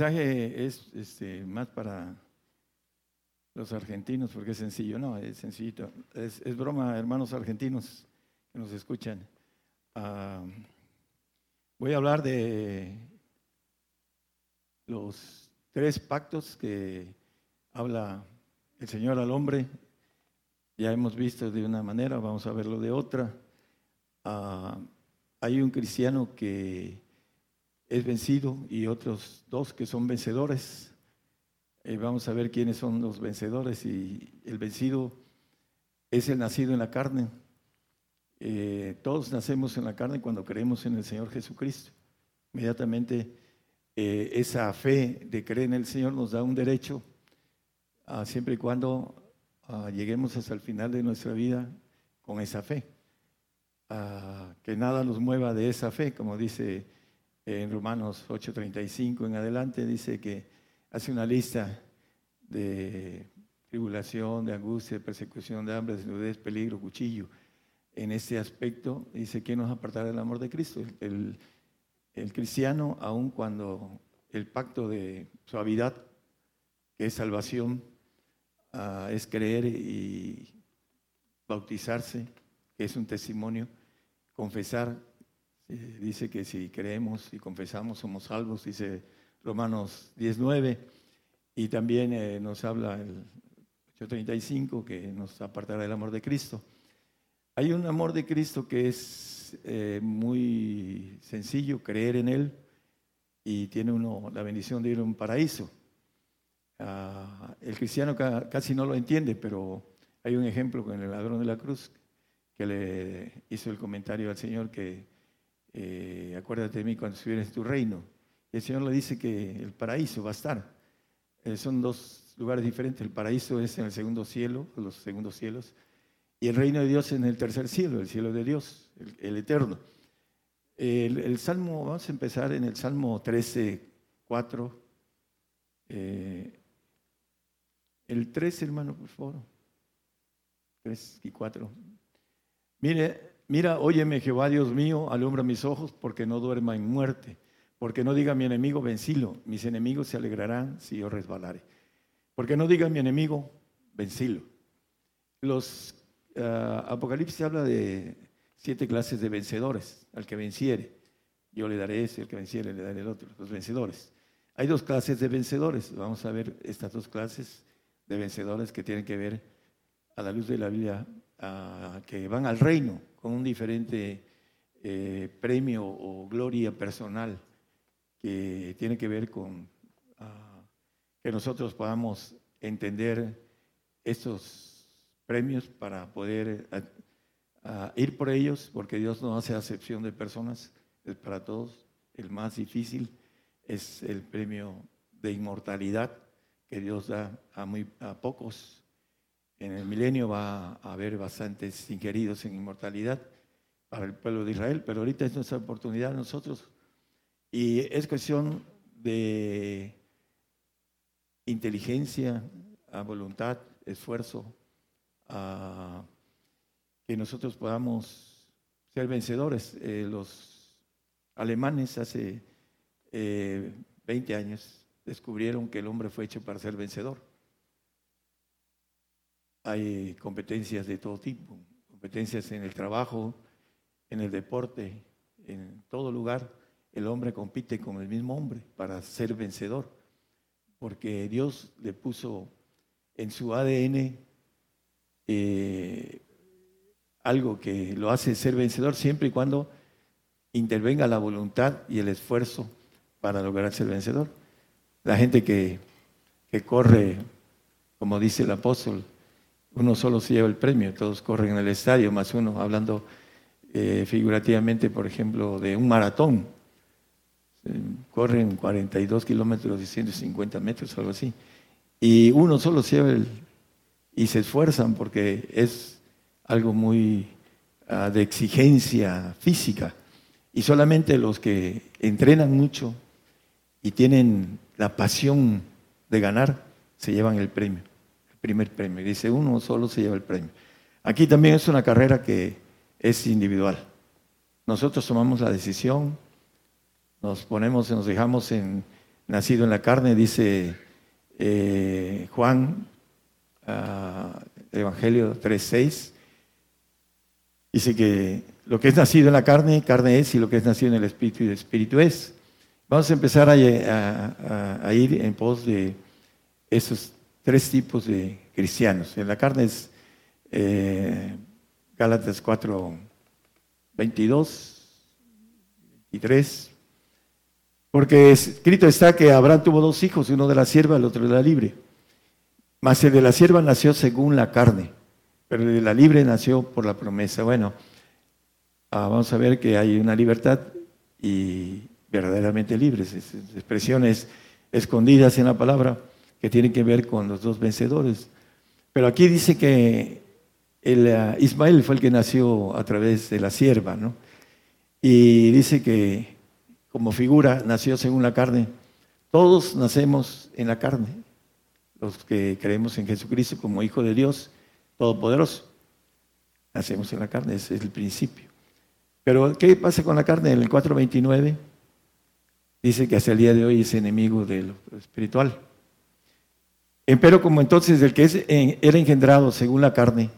Mensaje es este, más para los argentinos porque es sencillo, no, es sencillito. Es, broma, hermanos argentinos que nos escuchan. Ah, voy a hablar de los tres pactos que habla el Señor al hombre. Ya hemos visto de una manera, vamos a verlo de otra. Ah, hay un cristiano que es vencido y otros dos que son vencedores. Eh, vamos a ver quiénes son los vencedores y el vencido es el nacido en la carne. Eh, todos nacemos en la carne cuando creemos en el Señor Jesucristo. Inmediatamente eh, esa fe de creer en el Señor nos da un derecho, siempre y cuando lleguemos hasta el final de nuestra vida con esa fe. que nada nos mueva de esa fe, como dice en Romanos 8:35 en adelante, dice que hace una lista de tribulación, de angustia, de persecución, de hambre, desnudez, peligro, cuchillo. En este aspecto dice, ¿quién nos apartará del amor de Cristo? El, el cristiano, aun cuando el pacto de suavidad, que es salvación, ah, es creer y bautizarse, que es un testimonio, confesar, dice que si creemos y confesamos somos salvos, dice Romanos 19, y también eh, nos habla el 835 que nos apartará del amor de Cristo. Hay un amor de Cristo que es eh, muy sencillo creer en Él y tiene uno la bendición de ir a un paraíso. Ah, el cristiano casi no lo entiende, pero hay un ejemplo con el ladrón de la cruz que le hizo el comentario al Señor que eh, acuérdate de mí cuando estuvieras en tu reino. Y el Señor le dice que el paraíso va a estar. Eh, son dos lugares diferentes. El paraíso es en el segundo cielo, los segundos cielos, y el reino de Dios en el tercer cielo, el cielo de Dios, el, eterno. El, Salmo, vamos a empezar en el Salmo 13, 4. Eh, el 13, hermano, por favor. 3 y 4. Mire, mira, óyeme Jehová, Dios mío, alumbra mis ojos porque no duerma en muerte, porque no diga mi enemigo, vencilo, mis enemigos se alegrarán si yo resbalare. Porque no diga mi enemigo, vencilo. Los Ah, Apocalipsis habla de siete clases de vencedores, al que venciere. Yo le daré ese, al que venciere le daré el otro, los vencedores. Hay dos clases de vencedores. Vamos a ver estas dos clases de vencedores que tienen que ver a la luz de la Biblia, que van al reino con un diferente eh, premio o gloria personal que tiene que ver con ah, que nosotros podamos entender estos premios para poder eh, ir por ellos, porque Dios no hace acepción de personas, es para todos. El más difícil es el premio de inmortalidad que Dios da a, muy, a pocos. En el milenio va a haber bastantes inquiridos en inmortalidad para el pueblo de Israel, pero ahorita es nuestra oportunidad nosotros. Y es cuestión de inteligencia, a voluntad, esfuerzo, que nosotros podamos ser vencedores. Eh, los alemanes hace 20 eh, años descubrieron que el hombre fue hecho para ser vencedor. Hay competencias de todo tipo, competencias en el trabajo, en el deporte, en todo lugar. El hombre compite con el mismo hombre para ser vencedor, porque Dios le puso en su ADN eh, algo que lo hace ser vencedor siempre y cuando intervenga la voluntad y el esfuerzo para lograr ser vencedor. La gente que, corre, como dice el apóstol, uno solo se lleva el premio, todos corren en el estadio, más uno, hablando eh, figurativamente, por ejemplo, de un maratón. Corren 42 kilómetros y 150 metros, algo así. Y uno solo se lleva el, y se esfuerzan porque es algo muy ah, de exigencia física. Y solamente los que entrenan mucho y tienen la pasión de ganar, se llevan el premio, primer premio. Dice, uno solo se lleva el premio. Aquí también es una carrera que es individual. Nosotros tomamos la decisión, nos ponemos, nos dejamos en nacido en la carne, dice eh, Juan Evangelio 3.6. Dice que lo que es nacido en la carne, carne es, y lo que es nacido en el espíritu, y el espíritu es. Vamos a empezar a, ir en pos de esos tres tipos de cristianos. En la carne es eh, Gálatas 4, 22 y 3. Porque escrito está que Abraham tuvo dos hijos, uno de la sierva, el otro de la libre. Mas el de la sierva nació según la carne, pero el de la libre nació por la promesa. Bueno, ah, vamos a ver que hay una libertad y verdaderamente libres, expresiones escondidas en la palabra que tienen que ver con los dos vencedores. Pero aquí dice que el, ah, Ismael fue el que nació a través de la sierva, ¿no? Y dice que como figura nació según la carne. Todos nacemos en la carne, los que creemos en Jesucristo como Hijo de Dios Todopoderoso. Nacemos en la carne, ese es el principio. Pero, ¿qué pasa con la carne? En el 429 dice que hasta el día de hoy es enemigo de lo espiritual. Pero como entonces el que era engendrado según la carne,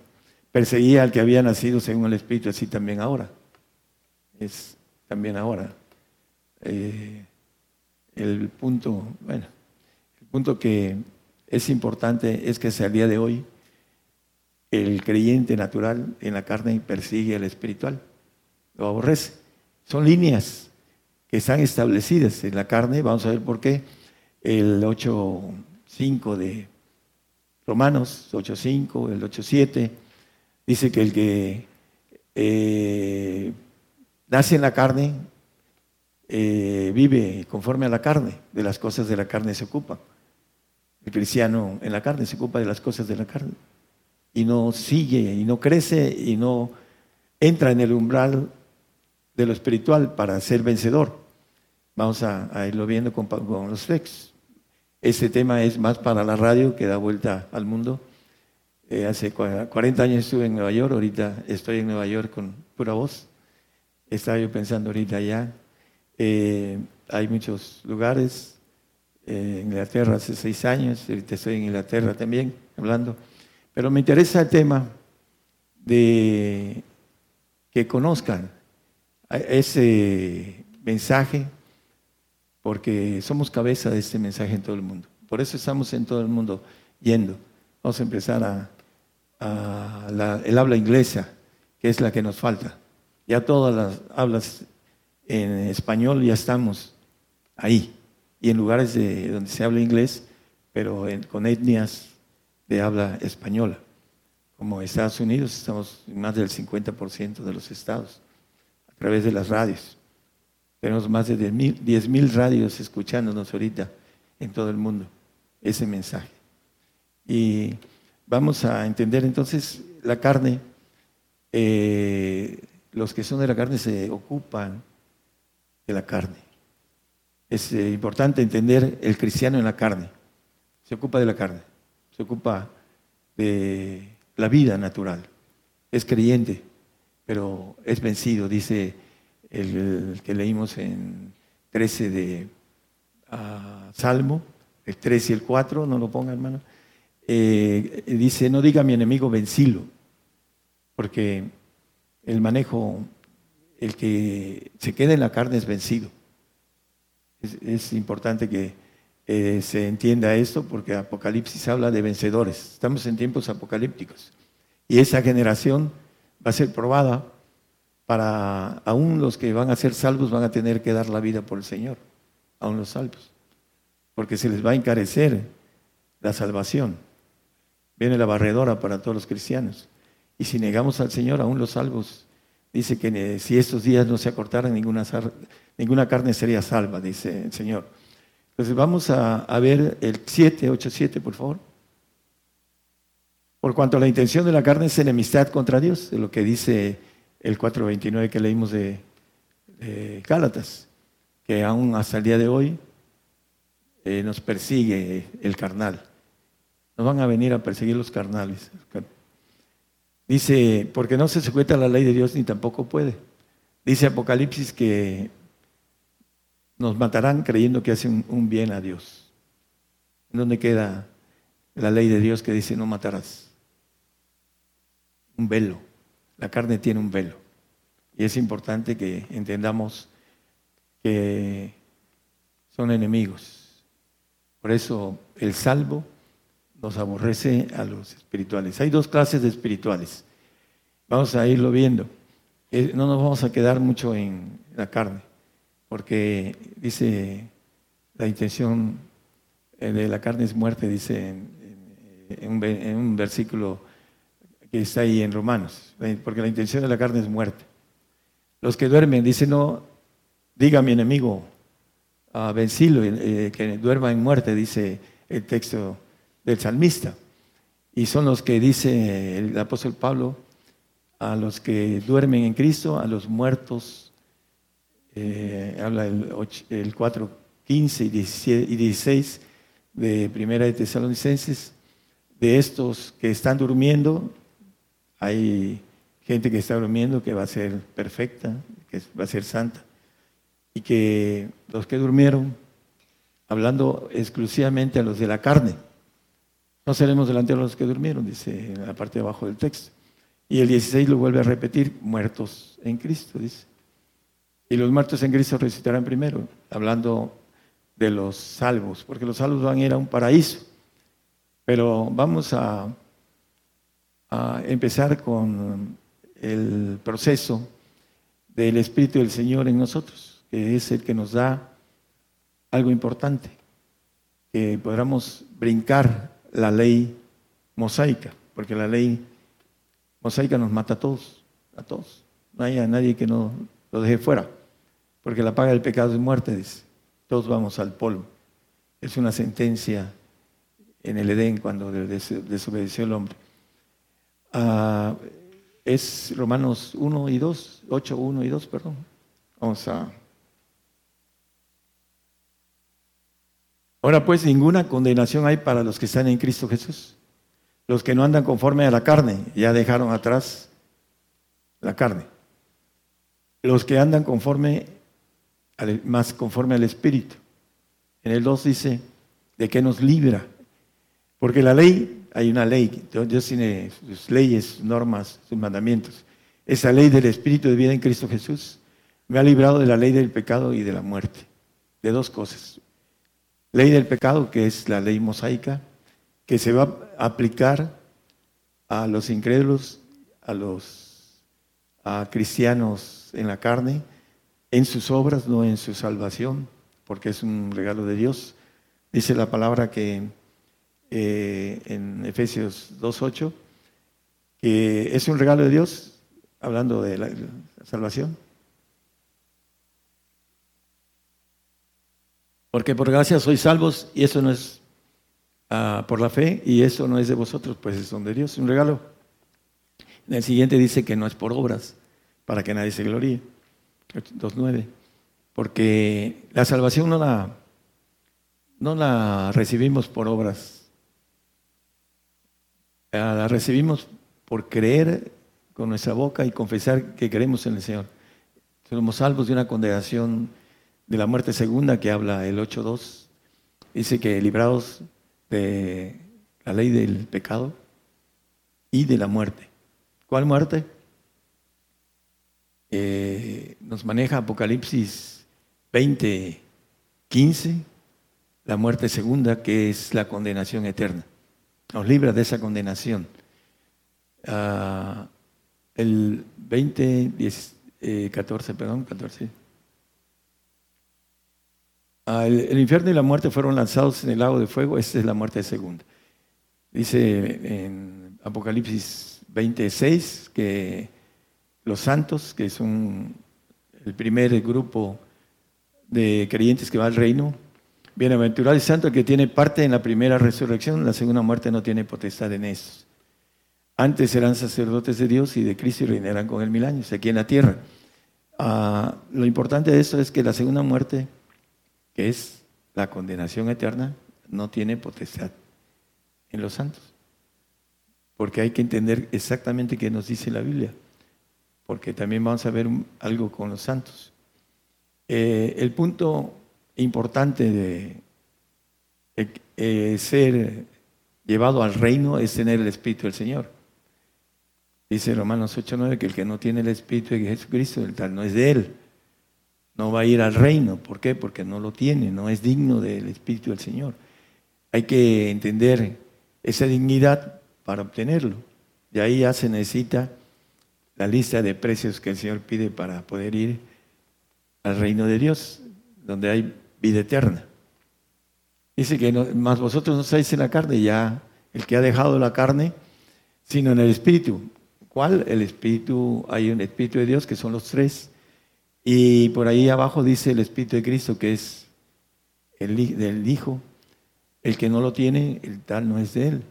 perseguía al que había nacido según el Espíritu, así también ahora. Es también ahora. Eh, el punto, bueno, el punto que es importante es que hasta el día de hoy el creyente natural en la carne persigue al espiritual, lo aborrece. Son líneas que están establecidas en la carne, vamos a ver por qué. El 8.5 de Romanos, 8.5, el 8.7, dice que el que eh, nace en la carne eh, vive conforme a la carne, de las cosas de la carne se ocupa. El cristiano en la carne se ocupa de las cosas de la carne y no sigue y no crece y no entra en el umbral de lo espiritual para ser vencedor. Vamos a, irlo viendo con, los flex. Este tema es más para la radio que da vuelta al mundo. Eh, hace 40 años estuve en Nueva York, ahorita estoy en Nueva York con pura voz. Estaba yo pensando ahorita ya eh, hay muchos lugares. Eh, Inglaterra hace seis años, ahorita estoy en Inglaterra también hablando. Pero me interesa el tema de que conozcan ese mensaje, porque somos cabeza de este mensaje en todo el mundo. Por eso estamos en todo el mundo yendo. Vamos a empezar a, el habla inglesa, que es la que nos falta. Ya todas las hablas en español ya estamos ahí. Y en lugares de, donde se habla inglés, pero con etnias de habla española. Como Estados Unidos, estamos en más del 50% de los estados, a través de las radios. Tenemos más de 10.000 mil radios escuchándonos ahorita en todo el mundo ese mensaje. Y vamos a entender entonces la carne, eh, los que son de la carne se ocupan de la carne. Es eh, importante entender el cristiano en la carne. Se ocupa de la carne, se ocupa de la vida natural. Es creyente, pero es vencido, dice el, que leímos en 13 de ah, Salmo, el 3 y el 4, no lo ponga hermano. Eh, dice, no diga mi enemigo vencilo, porque el manejo el que se queda en la carne es vencido. Es, importante que eh, se entienda esto porque Apocalipsis habla de vencedores. Estamos en tiempos apocalípticos. Y esa generación va a ser probada para aún los que van a ser salvos van a tener que dar la vida por el Señor, aún los salvos. Porque se les va a encarecer la salvación. Viene la barredora para todos los cristianos. Y si negamos al Señor, aún los salvos Dice que si estos días no se acortaran, ninguna, ninguna carne sería salva, dice el Señor. Entonces vamos a, ver el 7, 8, 7, por favor. Por cuanto la intención de la carne es enemistad contra Dios, de lo que dice el 4.29 que leímos de, de Gálatas, que aún hasta el día de hoy eh, nos persigue el carnal. Nos van a venir a perseguir los carnales. Dice, porque no se sujeta a la ley de Dios ni tampoco puede. Dice Apocalipsis que nos matarán creyendo que hacen un bien a Dios. ¿En dónde queda la ley de Dios que dice no matarás? Un velo. La carne tiene un velo. Y es importante que entendamos que son enemigos. Por eso el salvo nos aborrece a los espirituales. Hay dos clases de espirituales. Vamos a irlo viendo. Eh, no nos vamos a quedar mucho en la carne, porque dice la intención eh, de la carne es muerte, dice en, en un versículo que está ahí en Romanos, porque la intención de la carne es muerte. Los que duermen, dice, no, diga mi enemigo, a vencilo, eh, que duerma en muerte, dice el texto del salmista. Y son los que dice el apóstol Pablo, a los que duermen en Cristo, a los muertos, eh, habla el, el 4, 15 y 16 de Primera de Tesalonicenses, de estos que están durmiendo, hay gente que está durmiendo que va a ser perfecta, que va a ser santa. Y que los que durmieron, hablando exclusivamente a los de la carne, no seremos delante de los que durmieron, dice en la parte de abajo del texto. Y el 16 lo vuelve a repetir, muertos en Cristo, dice. Y los muertos en Cristo resucitarán primero, hablando de los salvos, porque los salvos van a ir a un paraíso. Pero vamos a a empezar con el proceso del Espíritu del Señor en nosotros, que es el que nos da algo importante, que podamos brincar la ley mosaica, porque la ley mosaica nos mata a todos, a todos. No hay a nadie que no lo deje fuera, porque la paga del pecado es muerte, dice. Todos vamos al polvo. Es una sentencia en el Edén cuando desobedeció el hombre. Ah, es Romanos 1 y 2, 8, 1 y 2, perdón. Vamos a... Ahora pues ninguna condenación hay para los que están en Cristo Jesús. Los que no andan conforme a la carne, ya dejaron atrás la carne. Los que andan conforme, más conforme al Espíritu. En el 2 dice, de qué nos libra. Porque la ley hay una ley, Dios tiene sus leyes, normas, sus mandamientos. Esa ley del Espíritu de vida en Cristo Jesús me ha librado de la ley del pecado y de la muerte. De dos cosas. Ley del pecado, que es la ley mosaica, que se va a aplicar a los incrédulos, a los cristianos en la carne, en sus obras, no en su salvación, porque es un regalo de Dios. Dice la palabra que eh, en Efesios 2.8, que es un regalo de Dios, hablando de la, salvación. Porque por gracia sois salvos y eso no es ah, por la fe y eso no es de vosotros, pues es de Dios, un regalo. En el siguiente dice que no es por obras, para que nadie se gloríe. 2.9. Porque la salvación no la, no la recibimos por obras la recibimos por creer con nuestra boca y confesar que creemos en el Señor. Somos salvos de una condenación de la muerte segunda que habla el 8.2. Dice que librados de la ley del pecado y de la muerte. ¿Cuál muerte? Eh, nos maneja Apocalipsis 20, 15, la muerte segunda, que es la condenación eterna nos libra de esa condenación. Ah, el 20, 14, eh, perdón, 14. Ah, el, infierno y la muerte fueron lanzados en el lago de fuego, esta es la muerte segunda. Dice en Apocalipsis 26 que los santos, que son el primer grupo de creyentes que va al reino, Bienaventurado y santo el que tiene parte en la primera resurrección, la segunda muerte no tiene potestad en estos. Antes serán sacerdotes de Dios y de Cristo y reinarán con él mil años aquí en la tierra. Ah, lo importante de esto es que la segunda muerte, que es la condenación eterna, no tiene potestad en los santos. Porque hay que entender exactamente qué nos dice la Biblia. Porque también vamos a ver algo con los santos. Eh, el punto importante de eh, ser llevado al reino es tener el Espíritu del Señor. Dice Romanos 8:9 que el que no tiene el Espíritu de Jesucristo, el tal no es de él. no va a ir al reino. ¿Por qué? Porque no lo tiene, no es digno del Espíritu del Señor. Hay que entender esa dignidad para obtenerlo. De ahí ya se necesita la lista de precios que el Señor pide para poder ir al reino de Dios, donde hay vida eterna. Dice que más vosotros no estáis en la carne, ya el que ha dejado la carne, sino en el Espíritu. ¿Cuál? El Espíritu, hay un Espíritu de Dios que son los tres. Y por ahí abajo dice el Espíritu de Cristo que es el del Hijo. El que no lo tiene, el tal no es de él.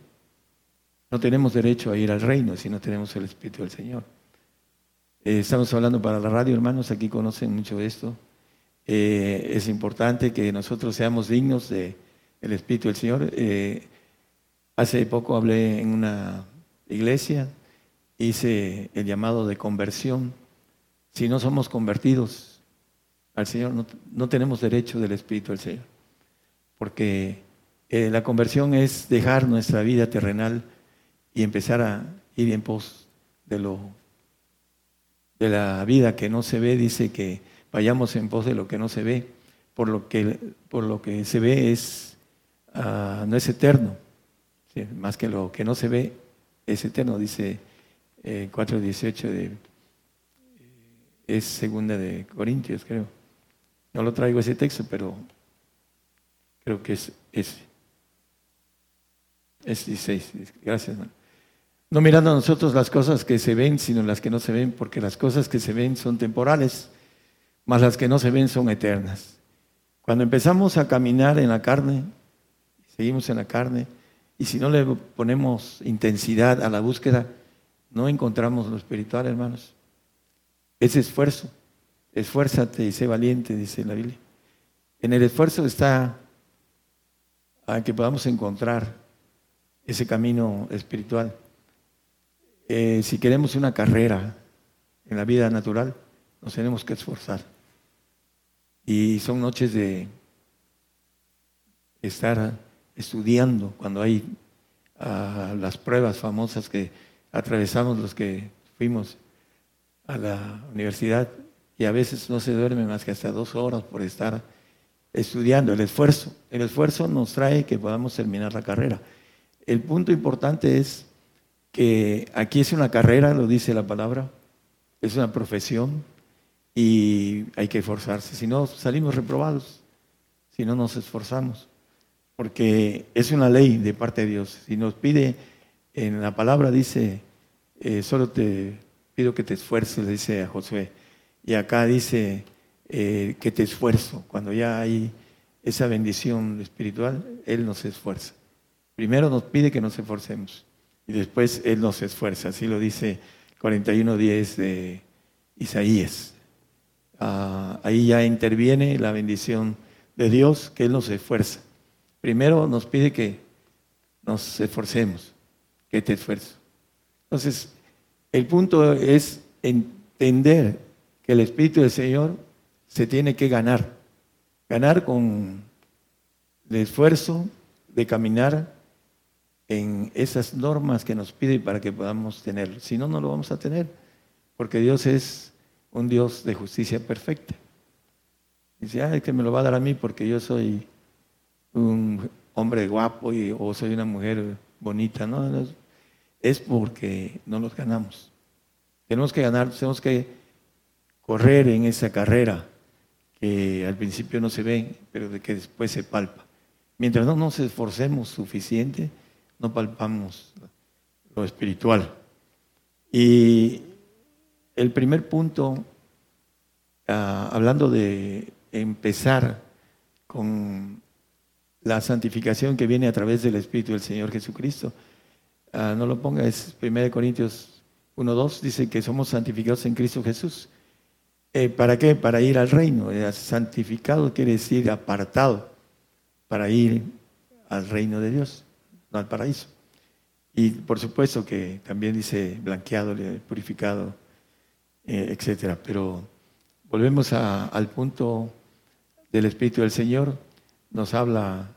No tenemos derecho a ir al reino si no tenemos el Espíritu del Señor. Eh, estamos hablando para la radio, hermanos, aquí conocen mucho de esto. Eh, es importante que nosotros seamos dignos del Espíritu del Señor. Eh, hace poco hablé en una iglesia, hice el llamado de conversión. Si no somos convertidos al Señor, no, no tenemos derecho del Espíritu del Señor. Porque la conversión es dejar nuestra vida terrenal y empezar a ir en pos de lo de la vida que no se ve, dice que vayamos en pos de lo que no se ve, por lo que, por lo que se ve es, ah, no es eterno, más que lo que no se ve es eterno, dice eh, 4.18 de, eh, es segunda de Corintios, creo. No lo traigo ese texto, pero creo que es ese. Es 16. Gracias, hermano. No mirando a nosotros las cosas que se ven, sino las que no se ven, porque las cosas que se ven son temporales, mas las que no se ven son eternas. Cuando empezamos a caminar en la carne, seguimos en la carne, y si no le ponemos intensidad a la búsqueda, no encontramos lo espiritual, hermanos. Es esfuerzo. Esfuérzate y sé valiente, dice la Biblia. En el esfuerzo está a que podamos encontrar ese camino espiritual. Eh, si queremos una carrera en la vida natural, nos tenemos que esforzar. Y son noches de estar estudiando cuando hay ah, las pruebas famosas que atravesamos los que fuimos a la universidad y a veces no se duerme más que hasta dos horas por estar estudiando. El esfuerzo, el esfuerzo nos trae que podamos terminar la carrera. El punto importante es que aquí es una carrera, lo dice la palabra, es una profesión y hay que esforzarse. Si no, salimos reprobados, si no nos esforzamos, porque es una ley de parte de Dios. Si nos pide, en la palabra dice, eh, solo te pido que te esfuerces, le dice a Josué, y acá dice eh, que te esfuerzo. Cuando ya hay esa bendición espiritual, Él nos esfuerza. Primero nos pide que nos esforcemos y después Él nos esfuerza. Así lo dice 41.10 de Isaías. Ah, ahí ya interviene la bendición de Dios, que Él nos esfuerza. Primero nos pide que nos esforcemos, que te esfuerzo. Entonces, el punto es entender que el Espíritu del Señor se tiene que ganar. Ganar con el esfuerzo de caminar en esas normas que nos pide para que podamos tenerlo. Si no, no lo vamos a tener, porque Dios es un Dios de justicia perfecta. Dice, es que me lo va a dar a mí porque yo soy un hombre guapo y, o soy una mujer bonita. No, no, es porque no los ganamos. Tenemos que ganar, tenemos que correr en esa carrera que al principio no se ve, pero de que después se palpa. Mientras no nos esforcemos suficiente, no palpamos lo espiritual. Y el primer punto, ah, hablando de empezar con la santificación que viene a través del Espíritu del Señor Jesucristo, ah, no lo ponga, es 1 Corintios 1.2, dice que somos santificados en Cristo Jesús. Eh, ¿Para qué? Para ir al reino. Eh, santificado quiere decir apartado para ir al reino de Dios al paraíso. Y por supuesto que también dice blanqueado, purificado, eh, etcétera. Pero volvemos al punto del Espíritu del Señor. Nos habla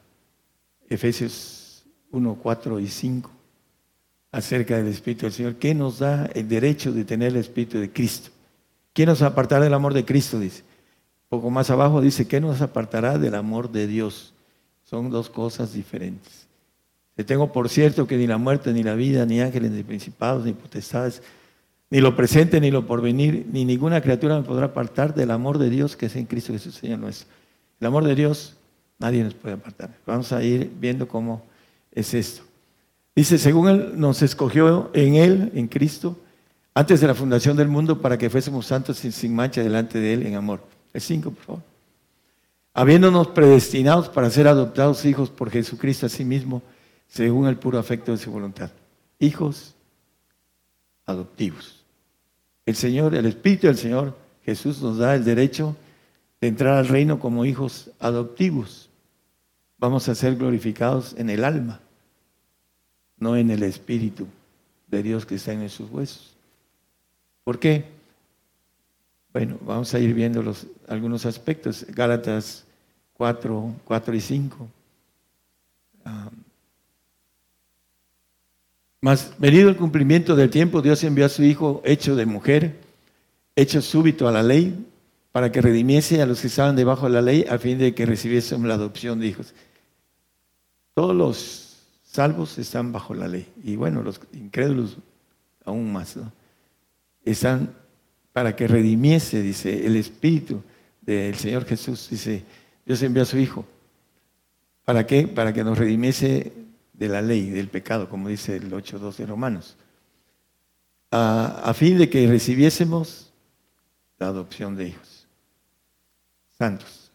Efesios 1, 4 y 5 acerca del Espíritu del Señor. ¿Qué nos da el derecho de tener el Espíritu de Cristo? ¿Quién nos apartará del amor de Cristo? Dice. poco más abajo dice, ¿qué nos apartará del amor de Dios? Son dos cosas diferentes. Te tengo por cierto que ni la muerte, ni la vida, ni ángeles, ni principados, ni potestades, ni lo presente, ni lo porvenir, ni ninguna criatura me podrá apartar del amor de Dios que es en Cristo Jesús, Señor nuestro. El amor de Dios nadie nos puede apartar. Vamos a ir viendo cómo es esto. Dice, según Él nos escogió en Él, en Cristo, antes de la fundación del mundo, para que fuésemos santos sin, sin mancha delante de Él en amor. El 5, por favor. Habiéndonos predestinados para ser adoptados hijos por Jesucristo a sí mismo, según el puro afecto de su voluntad. Hijos adoptivos. El Señor, el Espíritu del Señor Jesús nos da el derecho de entrar al reino como hijos adoptivos. Vamos a ser glorificados en el alma, no en el Espíritu de Dios que está en sus huesos. ¿Por qué? Bueno, vamos a ir viendo los, algunos aspectos. Gálatas 4, 4 y 5. Mas venido el cumplimiento del tiempo, Dios envió a su Hijo hecho de mujer, hecho súbito a la ley, para que redimiese a los que estaban debajo de la ley, a fin de que recibiésemos la adopción de hijos. Todos los salvos están bajo la ley. Y bueno, los incrédulos aún más. ¿no? Están para que redimiese, dice, el Espíritu del Señor Jesús. Dice, Dios envió a su Hijo. ¿Para qué? Para que nos redimiese de la ley, del pecado, como dice el 8.2 de Romanos, a, fin de que recibiésemos la adopción de hijos santos.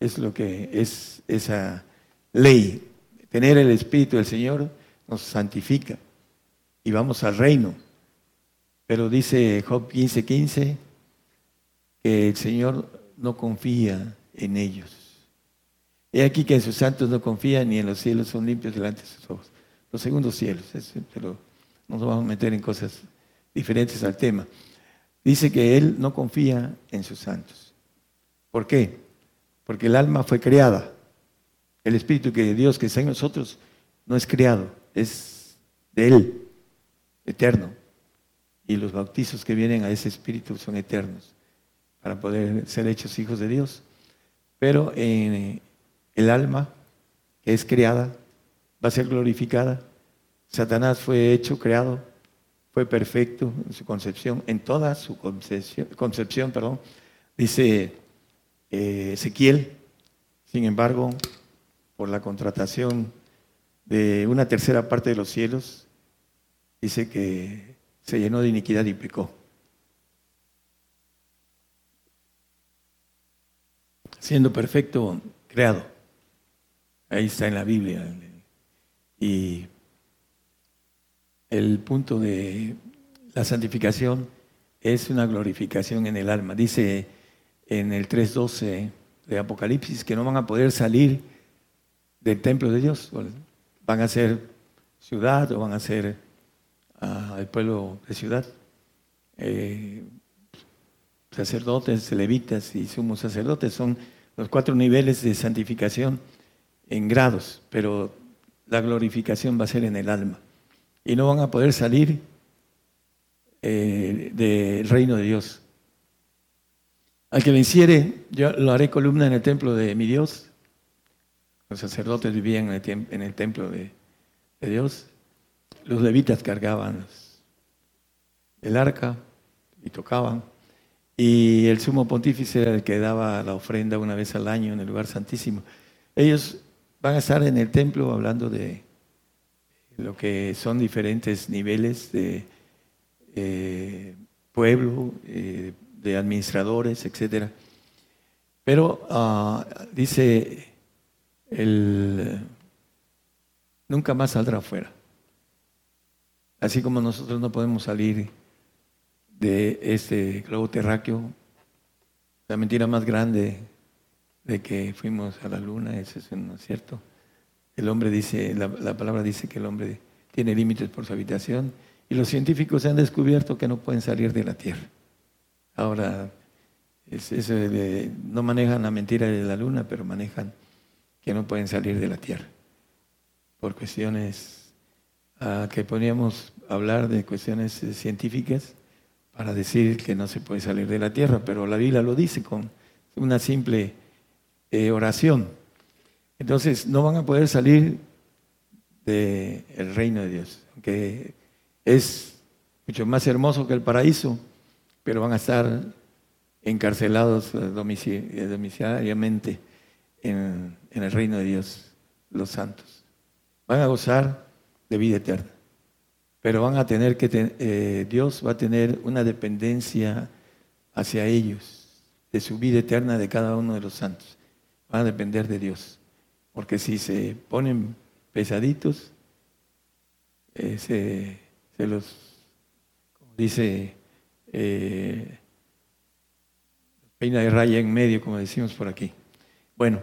Es lo que es esa ley. Tener el Espíritu del Señor nos santifica y vamos al reino. Pero dice Job 15:15 15, que el Señor no confía en ellos. He aquí que en sus santos no confían ni en los cielos son limpios delante de sus ojos. Los segundos cielos, pero no nos vamos a meter en cosas diferentes al tema. Dice que Él no confía en sus santos. ¿Por qué? Porque el alma fue creada. El Espíritu que Dios que está en nosotros no es creado, es de Él, eterno. Y los bautizos que vienen a ese Espíritu son eternos para poder ser hechos hijos de Dios. Pero en, el alma que es creada va a ser glorificada. Satanás fue hecho, creado, fue perfecto en su concepción, en toda su concepción, perdón, dice eh, Ezequiel. Sin embargo, por la contratación de una tercera parte de los cielos, dice que se llenó de iniquidad y pecó. Siendo perfecto, creado. Ahí está en la Biblia. Y el punto de la santificación es una glorificación en el alma. Dice en el 3.12 de Apocalipsis que no van a poder salir del templo de Dios. Van a ser ciudad o van a ser uh, el pueblo de ciudad. Eh, sacerdotes, levitas y sumos sacerdotes son los cuatro niveles de santificación en grados, pero la glorificación va a ser en el alma. Y no van a poder salir eh, del reino de Dios. Al que venciere, yo lo haré columna en el templo de mi Dios. Los sacerdotes vivían en el, templo de, Dios. Los levitas cargaban el arca y tocaban. Y el sumo pontífice era el que daba la ofrenda una vez al año en el lugar santísimo. Ellos van a estar en el templo hablando de lo que son diferentes niveles de eh, pueblo, eh, de administradores, etc. Pero ah, dice, el, nunca más saldrá afuera. Así como nosotros no podemos salir de este globo terráqueo, la mentira más grande de que fuimos a la luna, eso es no es cierto. El hombre dice, la, palabra dice que el hombre tiene límites por su habitación y los científicos han descubierto que no pueden salir de la Tierra. Ahora, no manejan la mentira de la luna, pero manejan que no pueden salir de la Tierra. Por cuestiones que podríamos hablar de cuestiones eh, científicas para decir que no se puede salir de la Tierra, pero la Biblia lo dice con una simple eh, oración. Entonces no van a poder salir del reino de Dios, que es mucho más hermoso que el paraíso, pero van a estar encarcelados domiciliariamente en, en el reino de Dios, los santos. Van a gozar de vida eterna, pero van a tener que, eh, Dios va a tener una dependencia hacia ellos, de su vida eterna de cada uno de los santos. Van a depender de Dios, porque si se ponen pesaditos, eh, se, los, como dice, eh, peina de raya en medio, como decimos por aquí. Bueno,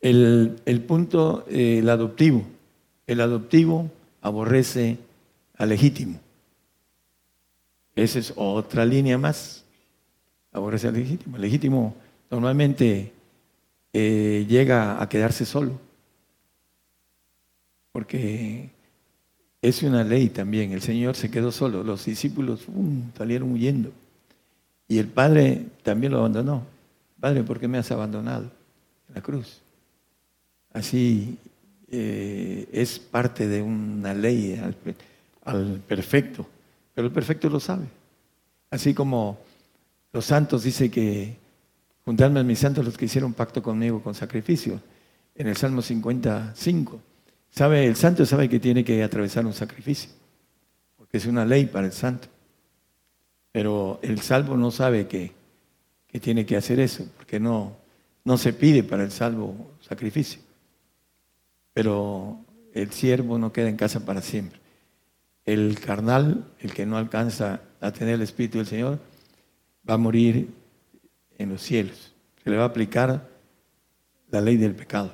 el, punto, eh, el adoptivo. El adoptivo aborrece al legítimo. Esa es otra línea más. Aborrece al legítimo. El legítimo normalmente eh, llega a quedarse solo. Porque es una ley también. El Señor se quedó solo. Los discípulos salieron huyendo. Y el Padre también lo abandonó. Padre, ¿por qué me has abandonado? En la cruz. Así eh, es parte de una ley al, perfecto, pero el perfecto lo sabe. Así como los santos dice que juntarme a mis santos los que hicieron pacto conmigo con sacrificio, en el Salmo 55. Sabe, el santo sabe que tiene que atravesar un sacrificio, porque es una ley para el santo. Pero el salvo no sabe que, que tiene que hacer eso, porque no, no se pide para el salvo sacrificio. Pero el siervo no queda en casa para siempre. El carnal, el que no alcanza a tener el Espíritu del Señor, va a morir en los cielos. Se le va a aplicar la ley del pecado.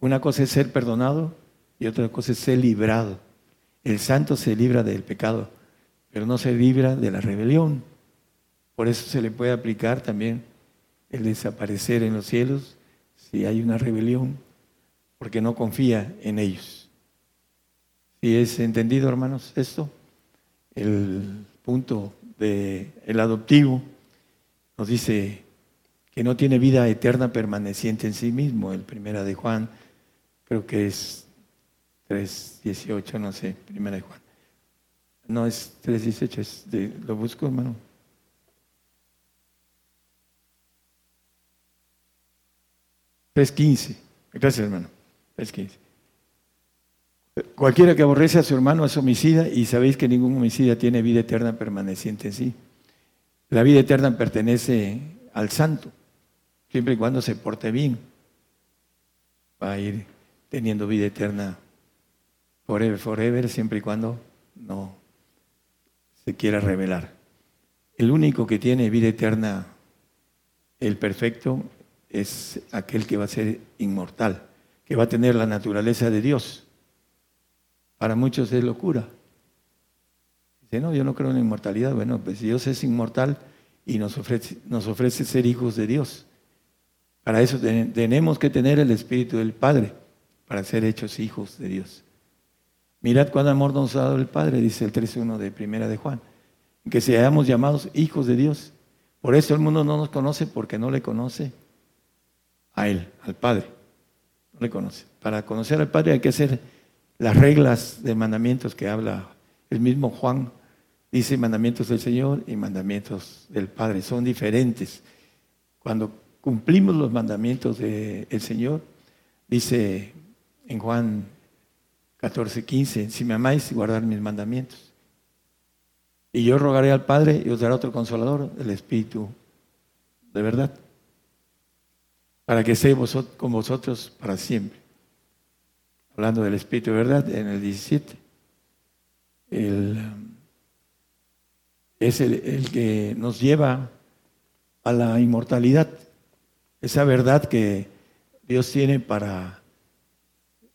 Una cosa es ser perdonado y otra cosa es ser librado. El santo se libra del pecado, pero no se libra de la rebelión. Por eso se le puede aplicar también el desaparecer en los cielos si hay una rebelión porque no confía en ellos. Si es entendido, hermanos, esto, el punto del el adoptivo nos dice que no tiene vida eterna permaneciente en sí mismo. El primera de Juan, creo que es 3.18, no sé, primera de Juan. No es 3.18, es lo busco, hermano. quince. Gracias, hermano. Es que cualquiera que aborrece a su hermano es homicida y sabéis que ningún homicida tiene vida eterna permaneciente en sí. La vida eterna pertenece al santo, siempre y cuando se porte bien. Va a ir teniendo vida eterna forever, forever, siempre y cuando no se quiera revelar. El único que tiene vida eterna, el perfecto, es aquel que va a ser inmortal que va a tener la naturaleza de Dios. Para muchos es locura. Dice, no, yo no creo en la inmortalidad. Bueno, pues Dios es inmortal y nos ofrece, nos ofrece ser hijos de Dios. Para eso tenemos que tener el Espíritu del Padre, para ser hechos hijos de Dios. Mirad cuán amor nos ha dado el Padre, dice el 3.1 de Primera de Juan, que seamos llamados hijos de Dios. Por eso el mundo no nos conoce, porque no le conoce a Él, al Padre reconoce. Para conocer al Padre hay que hacer las reglas de mandamientos que habla el mismo Juan. Dice mandamientos del Señor y mandamientos del Padre. Son diferentes. Cuando cumplimos los mandamientos del Señor, dice en Juan 14, 15, si me amáis, guardar mis mandamientos. Y yo rogaré al Padre y os dará otro consolador, el Espíritu de verdad para que esté con vosotros para siempre. Hablando del Espíritu de verdad, en el 17, es el, que nos lleva a la inmortalidad, esa verdad que Dios tiene para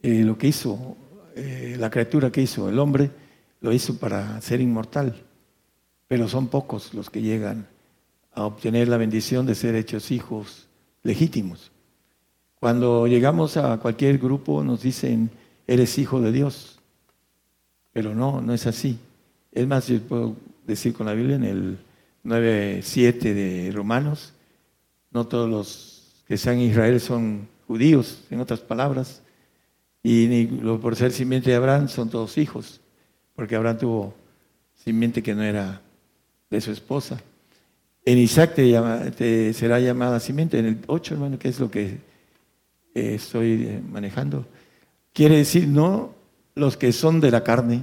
eh, lo que hizo, eh, la criatura que hizo el hombre, lo hizo para ser inmortal, pero son pocos los que llegan a obtener la bendición de ser hechos hijos legítimos. Cuando llegamos a cualquier grupo nos dicen, eres hijo de Dios. Pero no, no es así. Es más, yo puedo decir con la Biblia en el 9.7 de Romanos, no todos los que sean Israel son judíos, en otras palabras, y ni por ser simiente de Abraham son todos hijos, porque Abraham tuvo simiente que no era de su esposa. En Isaac te, será llamada simiente, en el 8, hermano, que es lo que eh, estoy eh, manejando. Quiere decir, no los que son de la carne,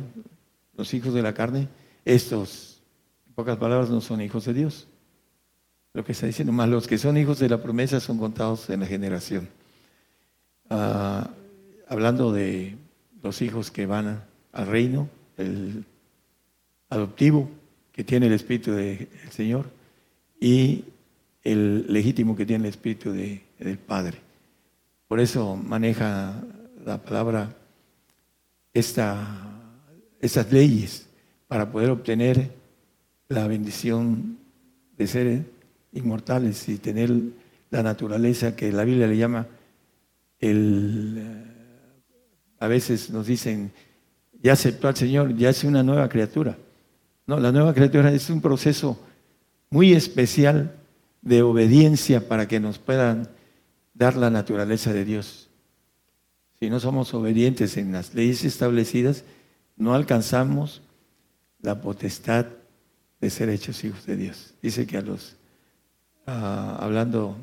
los hijos de la carne, estos, pocas palabras, no son hijos de Dios. Lo que está diciendo, más los que son hijos de la promesa son contados en la generación. Ah, hablando de los hijos que van al reino, el adoptivo que tiene el Espíritu del Señor y el legítimo que tiene el Espíritu del Padre. Por eso maneja la palabra esta, estas leyes para poder obtener la bendición de ser inmortales y tener la naturaleza que la Biblia le llama el a veces nos dicen ya aceptó al Señor, ya es una nueva criatura. No, la nueva criatura es un proceso muy especial de obediencia para que nos puedan dar la naturaleza de Dios. Si no somos obedientes en las leyes establecidas, no alcanzamos la potestad de ser hechos hijos de Dios. Dice que a los, ah, hablando,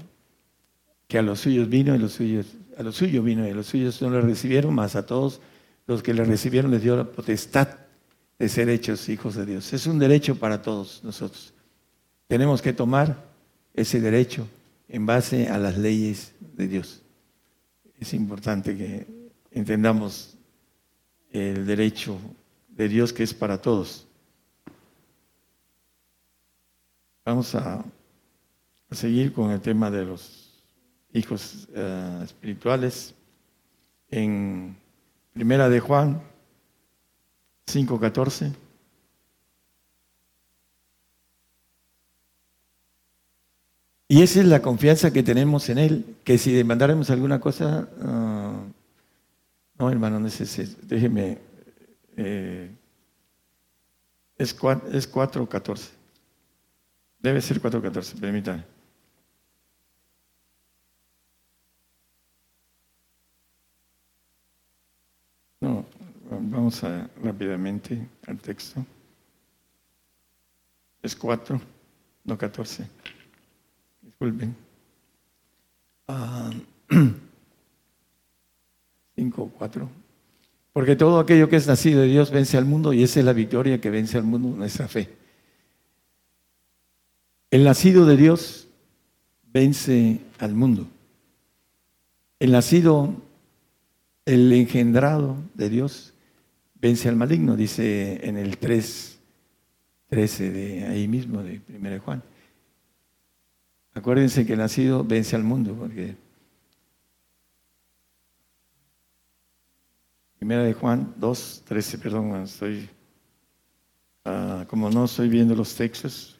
que a los suyos vino y los suyos, a los suyos vino y los suyos no le recibieron, más a todos los que le recibieron les dio la potestad de ser hechos hijos de Dios. Es un derecho para todos nosotros. Tenemos que tomar ese derecho en base a las leyes de Dios. Es importante que entendamos el derecho de Dios que es para todos. Vamos a, seguir con el tema de los hijos eh, espirituales en Primera de Juan 5.14. Y esa es la confianza que tenemos en Él, que si demandáramos alguna cosa, ah, no hermano, no es déjeme, eh, es 4.14. Debe ser 4.14, permítame. No, vamos rápidamente al texto. Es 4, no 14. Disculpen. Ah, 5, 4. Porque todo aquello que es nacido de Dios vence al mundo y esa es la victoria que vence al mundo, nuestra fe. El nacido de Dios vence al mundo. El nacido el engendrado de Dios vence al maligno, dice en el 3, 13 de ahí mismo, de 1 Juan. Acuérdense que el nacido vence al mundo, porque Primera de Juan 2, 13, perdón, estoy, ah, como no estoy viendo los textos,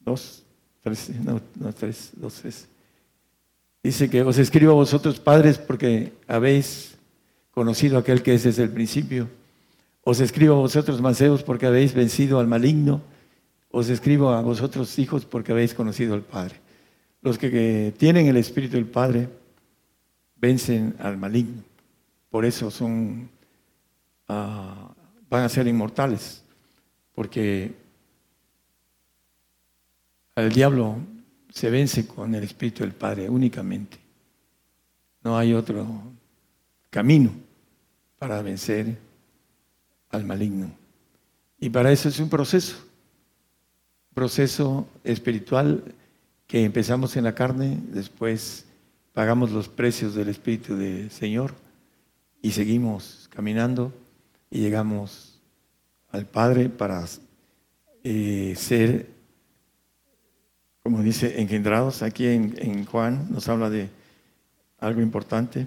2, 13, no, no 3, 2, 3. Dice que os escribo a vosotros padres porque habéis conocido a aquel que es desde el principio. Os escribo a vosotros mancebos porque habéis vencido al maligno. Os escribo a vosotros hijos porque habéis conocido al Padre. Los que, tienen el Espíritu del Padre vencen al maligno. Por eso son, ah, van a ser inmortales. Porque al diablo se vence con el Espíritu del Padre únicamente. No hay otro camino para vencer al maligno. Y para eso es un proceso, proceso espiritual que empezamos en la carne, después pagamos los precios del Espíritu del Señor y seguimos caminando y llegamos al Padre para eh, ser como dice, engendrados. Aquí en, Juan nos habla de algo importante.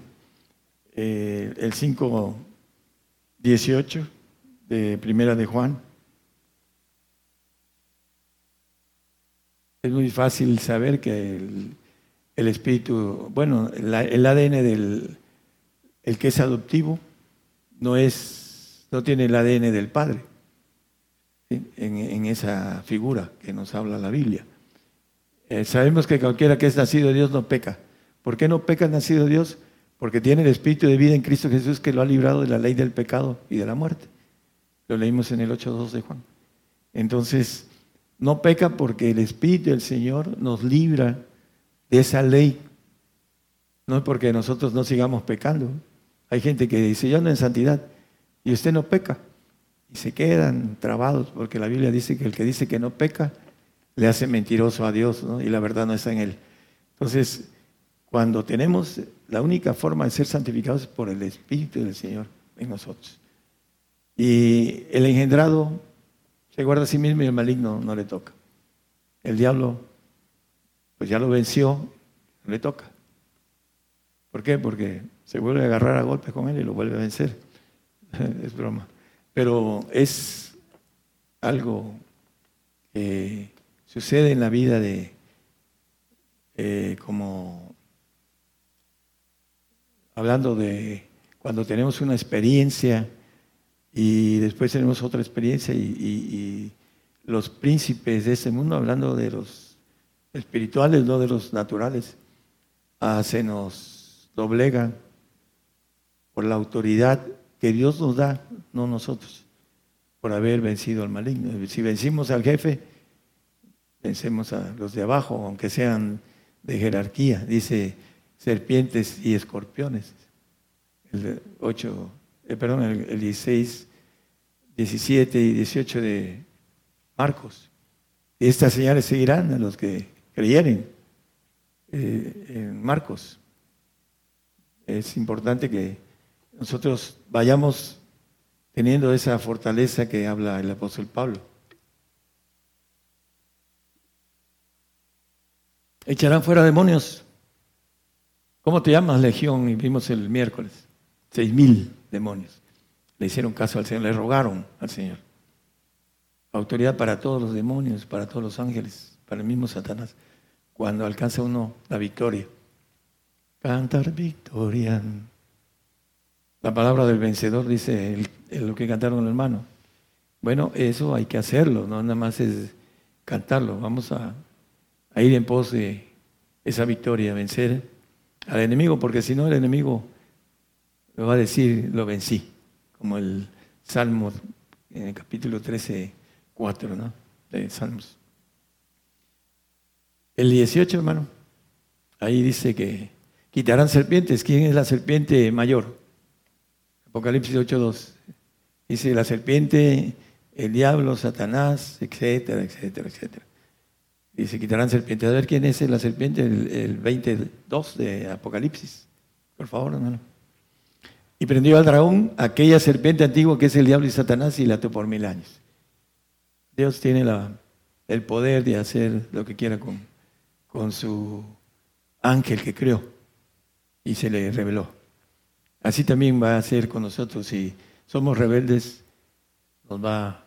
Eh, el 5, 18 de Primera de Juan. Es muy fácil saber que el, espíritu, bueno, el ADN del el que es adoptivo no es, no tiene el ADN del padre en esa figura que nos habla la Biblia Eh, sabemos que cualquiera que es nacido de Dios no peca. ¿Por qué no peca nacido de Dios? Porque tiene el Espíritu de vida en Cristo Jesús que lo ha librado de la ley del pecado y de la muerte. Lo leímos en el 8.2 de Juan. Entonces, no peca porque el Espíritu del Señor nos libra de esa ley. No es porque nosotros no sigamos pecando. Hay gente que dice, yo ando en santidad y usted no peca. Y se quedan trabados porque la Biblia dice que el que dice que no peca le hace mentiroso a Dios y la verdad no está en él. Entonces, cuando tenemos la única forma de ser santificados es por el Espíritu del Señor en nosotros. Y el engendrado se guarda a sí mismo y el maligno no le toca. El diablo, pues ya lo venció, no le toca. ¿Por qué? Porque se vuelve a agarrar a golpes con él y lo vuelve a vencer. es broma. Pero es algo que sucede en la vida de eh, como hablando de cuando tenemos una experiencia y después tenemos otra experiencia y, los príncipes de ese mundo, hablando de los espirituales, no de los naturales, ah, se nos doblegan por la autoridad que Dios nos da, no nosotros, por haber vencido al maligno. Si vencimos al jefe, vencemos a los de abajo, aunque sean de jerarquía. Dice serpientes y escorpiones. El 8, eh, perdón, el, 16, 17 y 18 de Marcos. Y estas señales seguirán a los que creyeren eh, en Marcos. Es importante que nosotros vayamos teniendo esa fortaleza que habla el apóstol Pablo. Echarán fuera demonios ¿Cómo te llamas, Legión? Y vimos el miércoles, seis mil demonios. Le hicieron caso al Señor, le rogaron al Señor. Autoridad para todos los demonios, para todos los ángeles, para el mismo Satanás, cuando alcanza uno la victoria. Cantar victoria. La palabra del vencedor dice lo que cantaron los hermanos. Bueno, eso hay que hacerlo, no nada más es cantarlo. Vamos a, a ir en pos de esa victoria, vencer al enemigo, porque si no el enemigo me va a decir, lo vencí, como el Salmo en el capítulo 13, 4, ¿no? De Salmos. El 18, hermano, ahí dice que quitarán serpientes. ¿Quién es la serpiente mayor? Apocalipsis 8.2. Dice la serpiente, el diablo, Satanás, etcétera, etcétera, etcétera y se quitarán serpientes. A ver quién es la serpiente, el, 22 de Apocalipsis. Por favor, hermano. Y prendió al dragón, aquella serpiente antigua que es el diablo y Satanás, y la ató por mil años. Dios tiene el poder de hacer lo que quiera con, con su ángel que creó y se le reveló. Así también va a ser con nosotros. Si somos rebeldes, nos va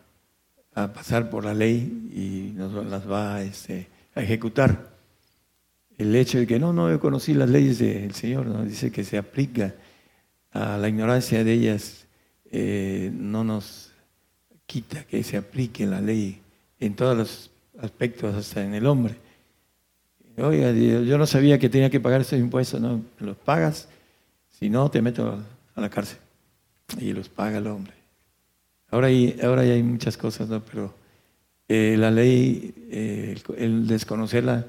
a pasar por la ley y nos las va este, a ejecutar. El hecho de que no, no yo conocí las leyes del Señor, ¿no? dice que se aplica a la ignorancia de ellas, eh, no nos quita que se aplique la ley en todos los aspectos, hasta en el hombre. Oiga, yo no sabía que tenía que pagar esos impuestos, no, los pagas, si no te meto a la cárcel. Y los paga el hombre. Ahora, hay, ahora ya hay muchas cosas, ¿no? Pero eh, la ley, eh, el desconocerla,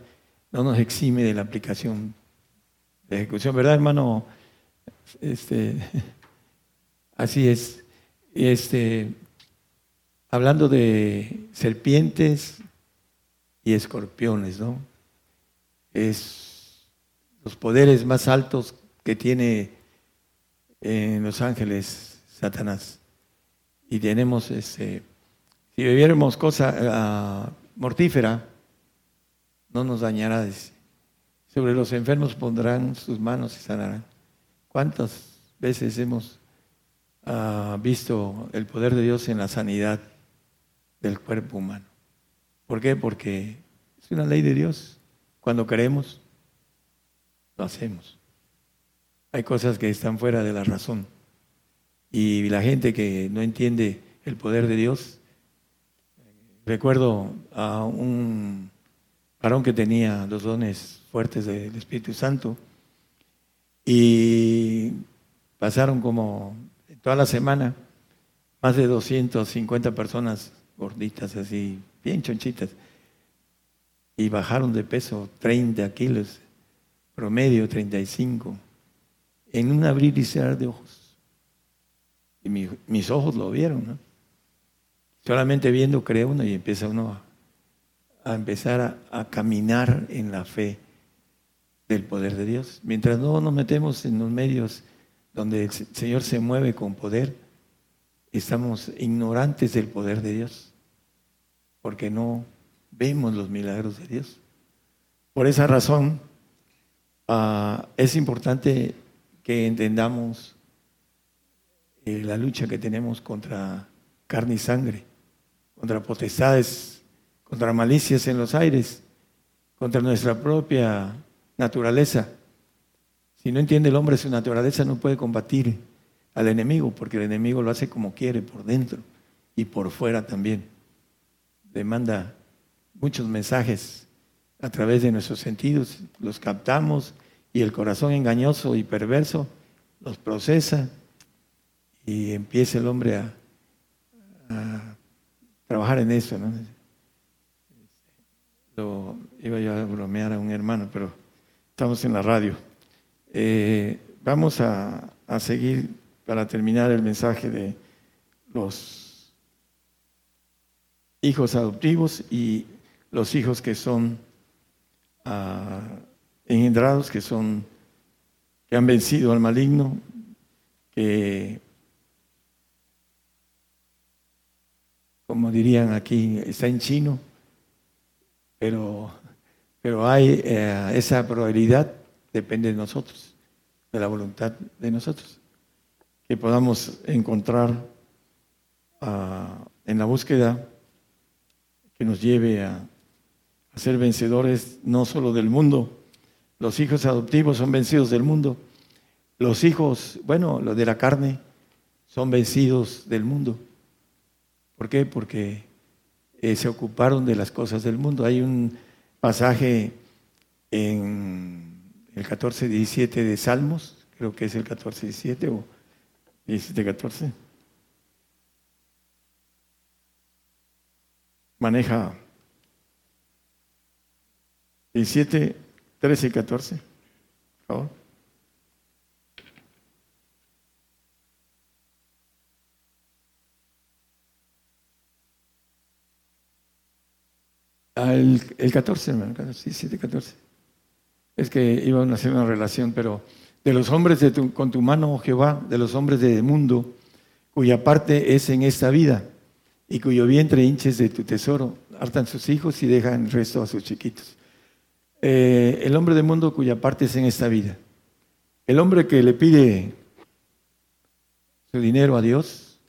no nos exime de la aplicación de ejecución, ¿verdad, hermano? Este, así es. Este, hablando de serpientes y escorpiones, ¿no? Es los poderes más altos que tiene en los ángeles Satanás y tenemos, este, si bebiéramos cosa ah, mortífera, no nos dañará. Sobre los enfermos pondrán sus manos y sanarán. ¿Cuántas veces hemos ah, visto el poder de Dios en la sanidad del cuerpo humano? ¿Por qué? Porque es una ley de Dios. Cuando queremos, lo hacemos. Hay cosas que están fuera de la razón. Y la gente que no entiende el poder de Dios, recuerdo a un varón que tenía los dones fuertes del Espíritu Santo. Y pasaron como toda la semana más de 250 personas gorditas, así, bien chonchitas. Y bajaron de peso 30 kilos, promedio 35, en un abrir y cerrar de ojos. Y mis ojos lo vieron, ¿no? Solamente viendo cree uno y empieza uno a, empezar a, caminar en la fe del poder de Dios. Mientras no nos metemos en los medios donde el Señor se mueve con poder, estamos ignorantes del poder de Dios, porque no vemos los milagros de Dios. Por esa razón, ah, es importante que entendamos eh, la lucha que tenemos contra carne y sangre contra potestades, contra malicias en los aires, contra nuestra propia naturaleza. Si no entiende el hombre su naturaleza, no puede combatir al enemigo, porque el enemigo lo hace como quiere, por dentro y por fuera también. Demanda muchos mensajes a través de nuestros sentidos, los captamos y el corazón engañoso y perverso los procesa y empieza el hombre a, a trabajar en eso. ¿no? Lo, iba yo a bromear a un hermano, pero estamos en la radio. Eh, vamos a, seguir para terminar el mensaje de los hijos adoptivos y los hijos que son uh, engendrados, que son que han vencido al maligno, que como dirían aquí, está en chino, pero, pero hay eh, esa probabilidad, depende de nosotros, de la voluntad de nosotros, que podamos encontrar ah, en la búsqueda que nos lleve a, a ser vencedores no solo del mundo, los hijos adoptivos son vencidos del mundo, los hijos, bueno, los de la carne, son vencidos del mundo. ¿Por qué? Porque eh, se ocuparon de las cosas del mundo. Hay un pasaje en el 14-17 de Salmos, creo que es el 14-17 o 17-14. Maneja 17, 13 y 14, por favor. El, el 14, hermano, sí, 7, 14. Es que iban a hacer una relación, pero de los hombres de con tu mano, oh Jehová, de los hombres del mundo, cuya parte es en esta vida, y cuyo vientre hinches de tu tesoro, hartan sus hijos y dejan el resto a sus chiquitos. Eh, el hombre del mundo cuya parte es en esta vida. El hombre que le pide su dinero a Dios,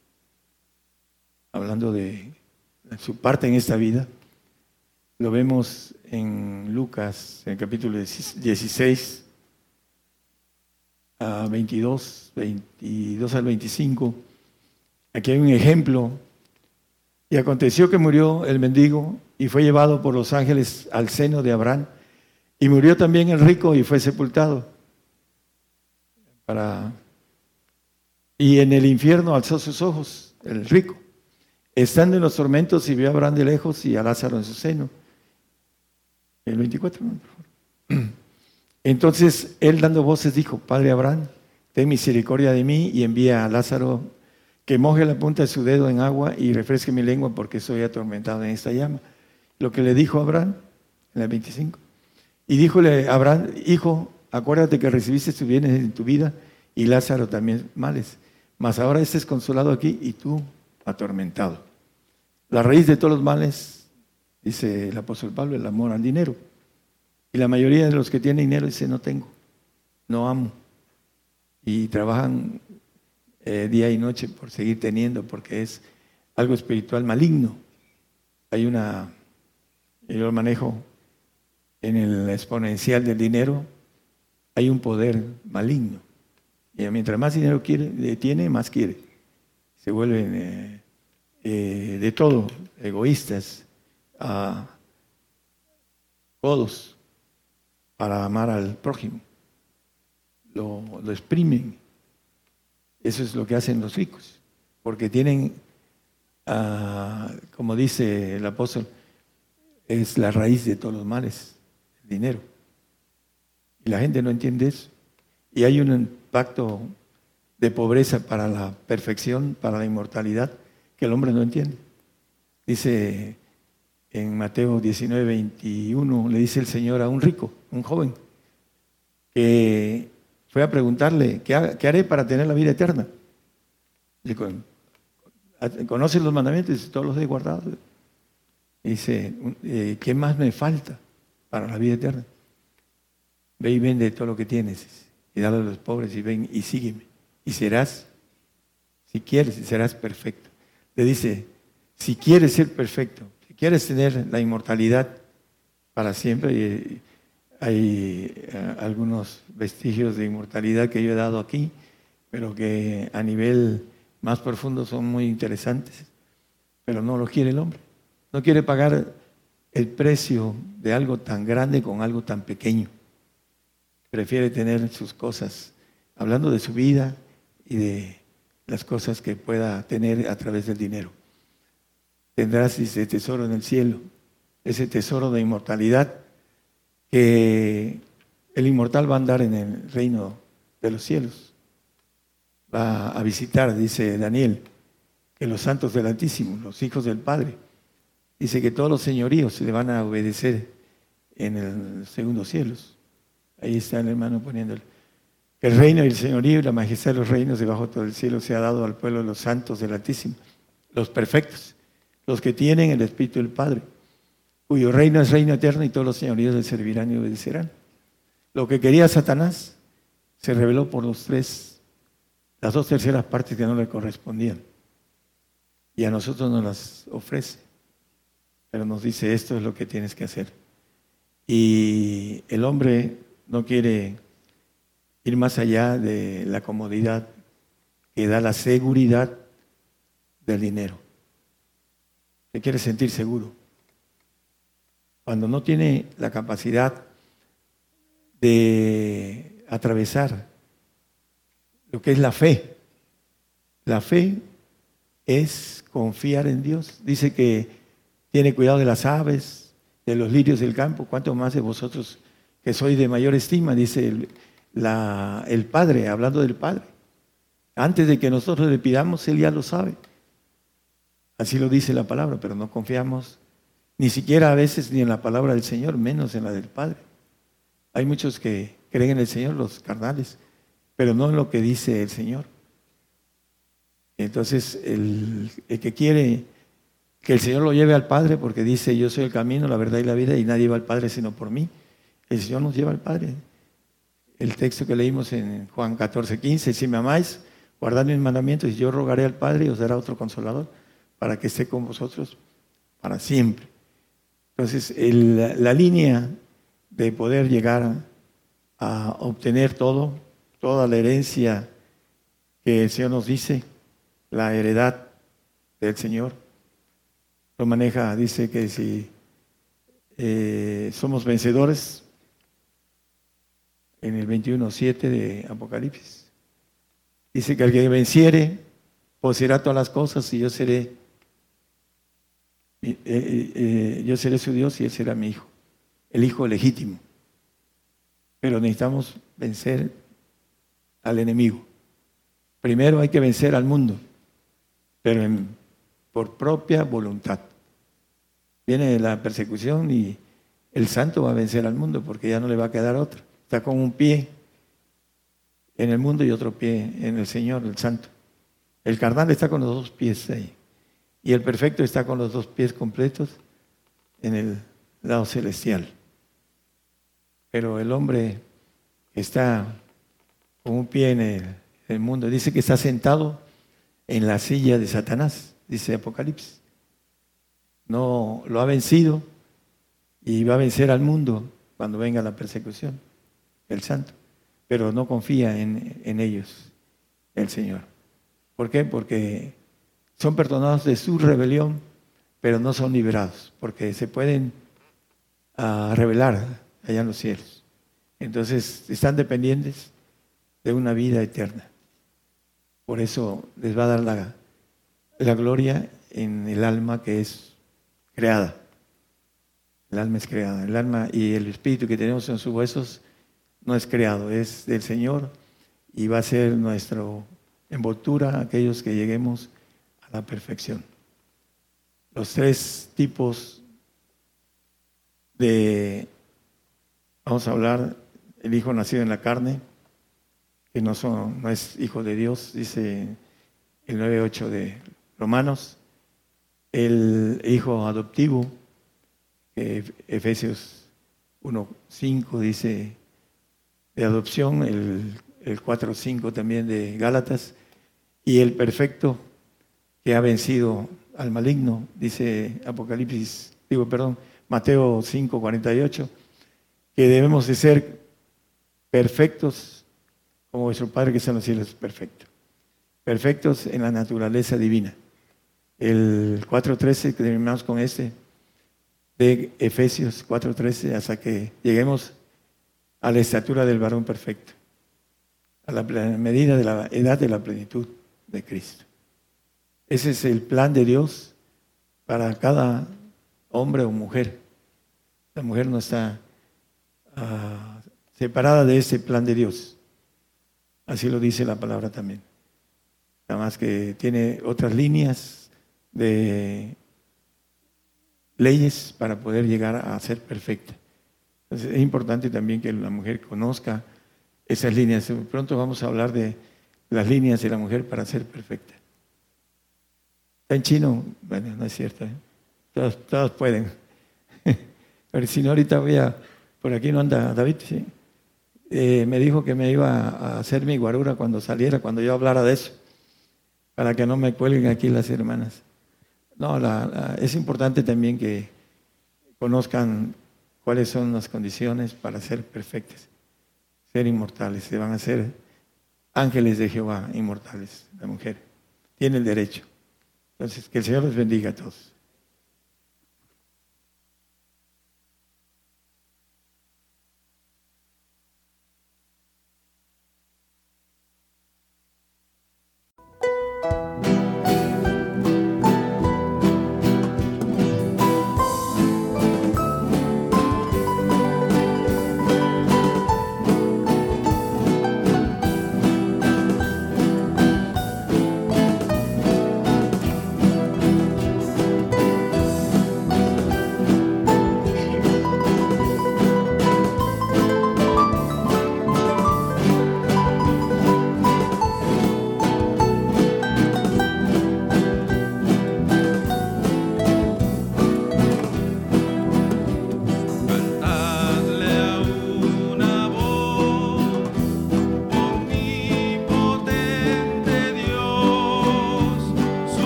hablando de su parte en esta vida, lo vemos en Lucas, en el capítulo 16, a 22, 22 al 25. Aquí hay un ejemplo. Y aconteció que murió el mendigo y fue llevado por los ángeles al seno de Abraham. Y murió también el rico y fue sepultado. Y en el infierno alzó sus ojos, el rico, estando en los tormentos y vio a Abraham de lejos y a Lázaro en su seno. El 24, Entonces él dando voces dijo, Padre Abraham, ten misericordia de mí y envía a Lázaro que moje la punta de su dedo en agua y refresque mi lengua porque soy atormentado en esta llama. Lo que le dijo Abraham en el 25. Y díjole Abraham, hijo, acuérdate que recibiste tus bienes en tu vida y Lázaro también males. Mas ahora estés consolado aquí y tú atormentado. La raíz de todos los males dice el apóstol Pablo, el amor al dinero. Y la mayoría de los que tienen dinero dice, no tengo, no amo. Y trabajan eh, día y noche por seguir teniendo, porque es algo espiritual maligno. Hay una, yo manejo en el exponencial del dinero, hay un poder maligno. Y mientras más dinero tiene, más quiere. Se vuelven eh, eh, de todo, egoístas, todos para amar al prójimo. Lo, lo exprimen. Eso es lo que hacen los ricos, porque tienen, ah, como dice el apóstol, es la raíz de todos los males, el dinero. Y la gente no entiende eso. Y hay un impacto de pobreza para la perfección, para la inmortalidad, que el hombre no entiende. Dice en Mateo 19, 21, le dice el Señor a un rico, un joven, que fue a preguntarle, ¿qué, haré para tener la vida eterna? Dice, ¿conoce los mandamientos? todos los he guardado. Dice, eh, ¿qué más me falta para la vida eterna? Ve y vende todo lo que tienes y dale a los pobres y ven y sígueme. Y serás, si quieres, serás perfecto. Le dice, si quieres ser perfecto, quieres tener la inmortalidad para siempre, y hay eh, algunos vestigios de inmortalidad que yo he dado aquí, pero que a nivel más profundo son muy interesantes, pero no lo quiere el hombre. No quiere pagar el precio de algo tan grande con algo tan pequeño. Prefiere tener sus cosas, hablando de su vida y de las cosas que pueda tener a través del dinero. Tendrás ese tesoro en el cielo, ese tesoro de inmortalidad que el inmortal va a andar en el reino de los cielos. Va a visitar, dice Daniel, que los santos del Altísimo, los hijos del Padre, Dice que todos los señoríos se le van a obedecer en el segundo cielos. Ahí está el hermano poniéndole. El reino y el señorío y la majestad de los reinos debajo de todo el cielo se ha dado al pueblo de los santos del Altísimo, los perfectos, los que tienen el Espíritu del Padre, cuyo reino es reino eterno y todos los señoríos le servirán y obedecerán. Lo que quería Satanás se reveló por los tres, las dos terceras partes que no le correspondían. Y a nosotros nos las ofrece pero nos dice esto es lo que tienes que hacer. Y el hombre no quiere ir más allá de la comodidad que da la seguridad del dinero. Se quiere sentir seguro. Cuando no tiene la capacidad de atravesar lo que es la fe. La fe es confiar en Dios. Dice que tiene cuidado de las aves, de los lirios del campo, cuánto más de vosotros que sois de mayor estima, dice el, el Padre, hablando del Padre. Antes de que nosotros le pidamos, Él ya lo sabe. Así lo dice la palabra, pero no confiamos ni siquiera a veces ni en la palabra del Señor, menos en la del Padre. Hay muchos que creen en el Señor, los carnales, pero no en lo que dice el Señor. Entonces, el, que quiere que el Señor lo lleve al Padre porque dice, yo soy el camino, la verdad y la vida y nadie va al Padre sino por mí. El Señor nos lleva al Padre. El texto que leímos en Juan 14, 15, si me amáis, guardad mis mandamientos y yo rogaré al Padre y os dará otro consolador para que esté con vosotros para siempre. Entonces, la línea de poder llegar a obtener todo, toda la herencia que el Señor nos dice, la heredad del Señor, lo maneja, dice que si eh, somos vencedores, en el 21.7 de Apocalipsis, dice que el que venciere poseerá todas las cosas y yo seré, eh, eh, yo seré su Dios y él será mi hijo, el hijo legítimo. Pero necesitamos vencer al enemigo. Primero hay que vencer al mundo, pero por propia voluntad. Viene la persecución y el santo va a vencer al mundo porque ya no le va a quedar otro. Está con un pie en el mundo y otro pie en el Señor, el santo. El carnal está con los dos pies ahí. Y el perfecto está con los dos pies completos en el lado celestial. Pero el hombre está con un pie en el, mundo. Dice que está sentado en la silla de Satanás, dice Apocalipsis no lo ha vencido y va a vencer al mundo cuando venga la persecución, el santo. Pero no confía en, en ellos, el Señor. ¿Por qué? Porque son perdonados de su rebelión, pero no son liberados, porque se pueden a revelar allá en los cielos. Entonces están dependientes de una vida eterna. Por eso les va a dar la, la gloria en el alma que es creada. El alma es creada. El alma y el espíritu que tenemos en sus huesos no es creado, es del Señor y va a ser nuestra envoltura aquellos que lleguemos la perfección. Los tres tipos de, vamos a hablar, el hijo nacido en la carne, que no, son, no es hijo de Dios, dice el 9.8 de Romanos, el hijo adoptivo, Efesios 1.5 dice de adopción, el, el 4.5 también de Gálatas, y el perfecto que ha vencido al maligno, dice Apocalipsis, digo, perdón, Mateo 5.48, que debemos de ser perfectos como vuestro Padre que está en los cielos perfecto. Perfectos en la naturaleza divina. El 4.13, que terminamos con este, de Efesios 4.13, hasta que lleguemos a la estatura del varón perfecto, a la medida de la edad de la plenitud de Cristo. Ese es el plan de Dios para cada hombre o mujer. La mujer no está ah, separada de ese plan de Dios. Así lo dice la palabra también. Nada más que tiene otras líneas de leyes para poder llegar a ser perfecta. Entonces es importante también que la mujer conozca esas líneas. Pronto vamos a hablar de las líneas de la mujer para ser perfecta. En chino, bueno, no es cierto. ¿eh? Todos, pueden. Pero si no, ahorita voy a, por aquí no anda David, ¿sí? Eh, me dijo que me iba a hacer mi guarura cuando saliera, cuando yo hablara de eso, para que no me cuelguen aquí las hermanas. No, es importante también que conozcan cuáles son las condiciones para ser perfectas, ser inmortales. Se van a ser ángeles de Jehová, inmortales, la mujer. Tiene el derecho. Entonces, que el Señor los bendiga a todos.